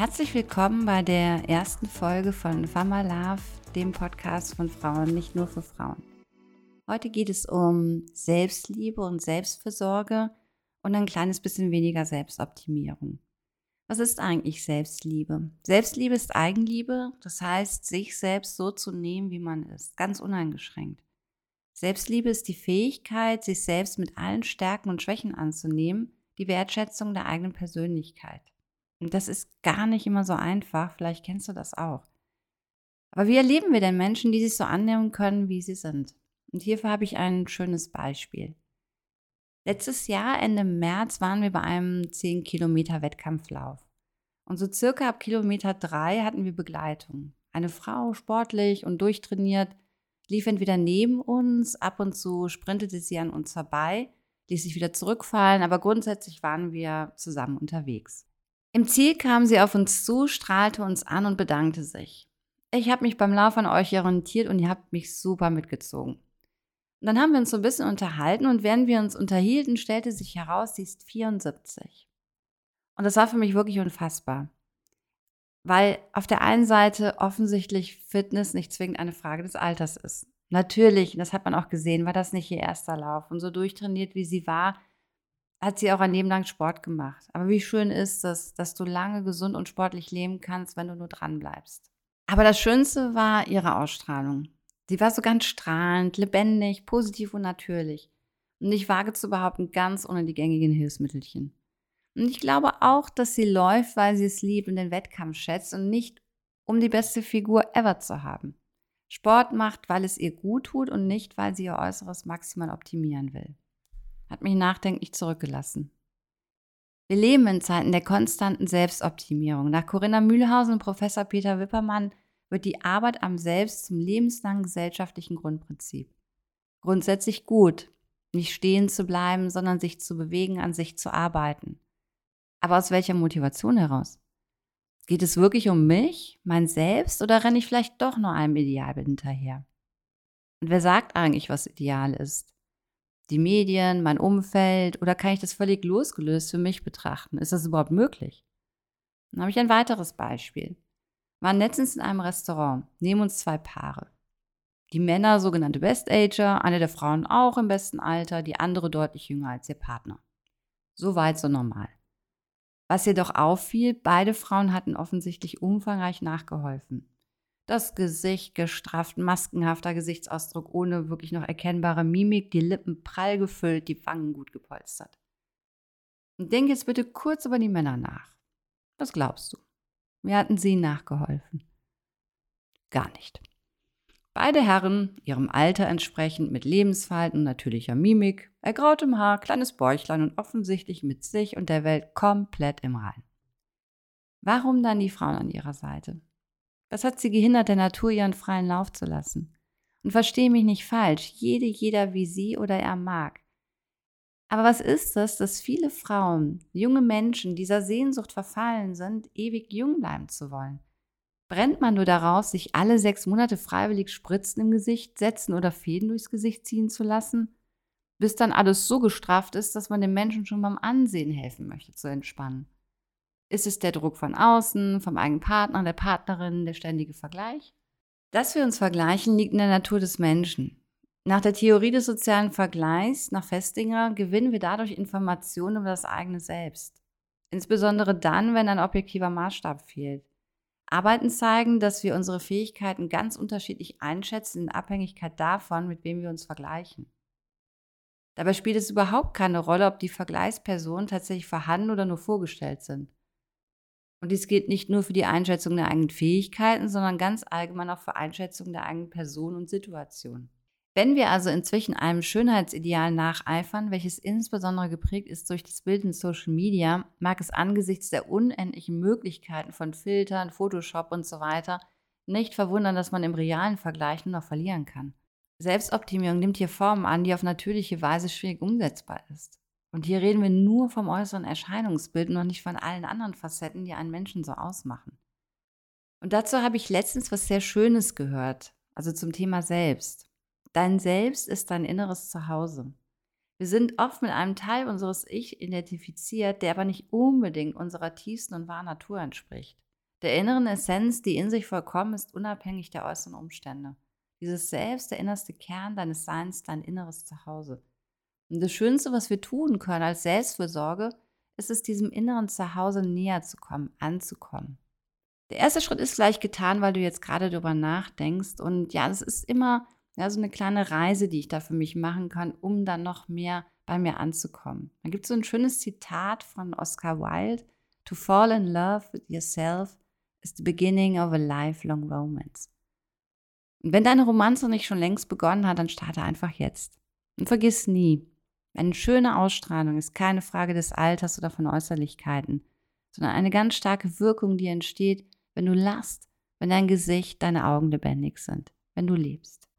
Herzlich willkommen bei der ersten Folge von Fama Love, dem Podcast von Frauen, nicht nur für Frauen. Heute geht es um Selbstliebe und Selbstversorge und ein kleines bisschen weniger Selbstoptimierung. Was ist eigentlich Selbstliebe? Selbstliebe ist Eigenliebe, das heißt, sich selbst so zu nehmen, wie man ist, ganz uneingeschränkt. Selbstliebe ist die Fähigkeit, sich selbst mit allen Stärken und Schwächen anzunehmen, die Wertschätzung der eigenen Persönlichkeit. Und das ist gar nicht immer so einfach, vielleicht kennst du das auch. Aber wie erleben wir denn Menschen, die sich so annehmen können, wie sie sind? Und hierfür habe ich ein schönes Beispiel. Letztes Jahr, Ende März, waren wir bei einem 10 Kilometer Wettkampflauf. Und so circa ab Kilometer drei hatten wir Begleitung. Eine Frau, sportlich und durchtrainiert, lief entweder neben uns, ab und zu sprintete sie an uns vorbei, ließ sich wieder zurückfallen, aber grundsätzlich waren wir zusammen unterwegs. Im Ziel kam sie auf uns zu, strahlte uns an und bedankte sich. Ich habe mich beim Lauf an euch orientiert und ihr habt mich super mitgezogen. Und dann haben wir uns so ein bisschen unterhalten und während wir uns unterhielten, stellte sich heraus, sie ist 74. Und das war für mich wirklich unfassbar. Weil auf der einen Seite offensichtlich Fitness nicht zwingend eine Frage des Alters ist. Natürlich, das hat man auch gesehen, war das nicht ihr erster Lauf. Und so durchtrainiert, wie sie war, hat sie auch ein Leben lang Sport gemacht. Aber wie schön ist es, dass du lange gesund und sportlich leben kannst, wenn du nur dran bleibst. Aber das Schönste war ihre Ausstrahlung. Sie war so ganz strahlend, lebendig, positiv und natürlich. Und ich wage zu behaupten, ganz ohne die gängigen Hilfsmittelchen. Und ich glaube auch, dass sie läuft, weil sie es liebt und den Wettkampf schätzt und nicht, um die beste Figur ever zu haben. Sport macht, weil es ihr gut tut und nicht, weil sie ihr Äußeres maximal optimieren will hat mich nachdenklich zurückgelassen. Wir leben in Zeiten der konstanten Selbstoptimierung. Nach Corinna Mühlhausen und Professor Peter Wippermann wird die Arbeit am Selbst zum lebenslangen gesellschaftlichen Grundprinzip. Grundsätzlich gut, nicht stehen zu bleiben, sondern sich zu bewegen, an sich zu arbeiten. Aber aus welcher Motivation heraus? Geht es wirklich um mich, mein Selbst, oder renne ich vielleicht doch nur einem Idealbild hinterher? Und wer sagt eigentlich, was ideal ist? Die Medien, mein Umfeld oder kann ich das völlig losgelöst für mich betrachten? Ist das überhaupt möglich? Dann habe ich ein weiteres Beispiel. Wir waren letztens in einem Restaurant, neben uns zwei Paare. Die Männer sogenannte Best-Ager, eine der Frauen auch im besten Alter, die andere deutlich jünger als ihr Partner. So weit, so normal. Was jedoch auffiel, beide Frauen hatten offensichtlich umfangreich nachgeholfen das Gesicht gestrafft, maskenhafter Gesichtsausdruck ohne wirklich noch erkennbare Mimik, die Lippen prall gefüllt, die Wangen gut gepolstert. Und denk jetzt bitte kurz über die Männer nach. Was glaubst du? Wie hatten sie nachgeholfen? Gar nicht. Beide Herren, ihrem Alter entsprechend, mit Lebensverhalten natürlicher Mimik, ergrautem Haar, kleines Bäuchlein und offensichtlich mit sich und der Welt komplett im Rein. Warum dann die Frauen an ihrer Seite? Was hat sie gehindert, der Natur ihren freien Lauf zu lassen? Und verstehe mich nicht falsch, jede, jeder wie sie oder er mag. Aber was ist es, dass viele Frauen, junge Menschen dieser Sehnsucht verfallen sind, ewig jung bleiben zu wollen? Brennt man nur daraus, sich alle sechs Monate freiwillig Spritzen im Gesicht setzen oder Fäden durchs Gesicht ziehen zu lassen? Bis dann alles so gestraft ist, dass man den Menschen schon beim Ansehen helfen möchte zu entspannen. Ist es der Druck von außen, vom eigenen Partner, der Partnerin, der ständige Vergleich? Dass wir uns vergleichen, liegt in der Natur des Menschen. Nach der Theorie des sozialen Vergleichs, nach Festinger, gewinnen wir dadurch Informationen über das eigene Selbst. Insbesondere dann, wenn ein objektiver Maßstab fehlt. Arbeiten zeigen, dass wir unsere Fähigkeiten ganz unterschiedlich einschätzen in Abhängigkeit davon, mit wem wir uns vergleichen. Dabei spielt es überhaupt keine Rolle, ob die Vergleichspersonen tatsächlich vorhanden oder nur vorgestellt sind. Und dies gilt nicht nur für die Einschätzung der eigenen Fähigkeiten, sondern ganz allgemein auch für Einschätzung der eigenen Person und Situation. Wenn wir also inzwischen einem Schönheitsideal nacheifern, welches insbesondere geprägt ist durch das Bild in Social Media, mag es angesichts der unendlichen Möglichkeiten von Filtern, Photoshop und so weiter nicht verwundern, dass man im realen Vergleich nur noch verlieren kann. Selbstoptimierung nimmt hier Formen an, die auf natürliche Weise schwierig umsetzbar ist. Und hier reden wir nur vom äußeren Erscheinungsbild und noch nicht von allen anderen Facetten, die einen Menschen so ausmachen. Und dazu habe ich letztens was sehr Schönes gehört, also zum Thema Selbst. Dein Selbst ist dein inneres Zuhause. Wir sind oft mit einem Teil unseres Ich identifiziert, der aber nicht unbedingt unserer tiefsten und wahren Natur entspricht. der inneren Essenz, die in sich vollkommen ist, unabhängig der äußeren Umstände. Dieses Selbst, der innerste Kern deines Seins, dein inneres Zuhause. Und das Schönste, was wir tun können als Selbstfürsorge, ist es, diesem inneren Zuhause näher zu kommen, anzukommen. Der erste Schritt ist gleich getan, weil du jetzt gerade darüber nachdenkst. Und ja, es ist immer ja, so eine kleine Reise, die ich da für mich machen kann, um dann noch mehr bei mir anzukommen. Da gibt es so ein schönes Zitat von Oscar Wilde: To fall in love with yourself is the beginning of a lifelong romance. Und wenn deine Romanze nicht schon längst begonnen hat, dann starte einfach jetzt. Und vergiss nie, eine schöne Ausstrahlung ist keine Frage des Alters oder von Äußerlichkeiten, sondern eine ganz starke Wirkung, die entsteht, wenn du lachst, wenn dein Gesicht, deine Augen lebendig sind, wenn du lebst.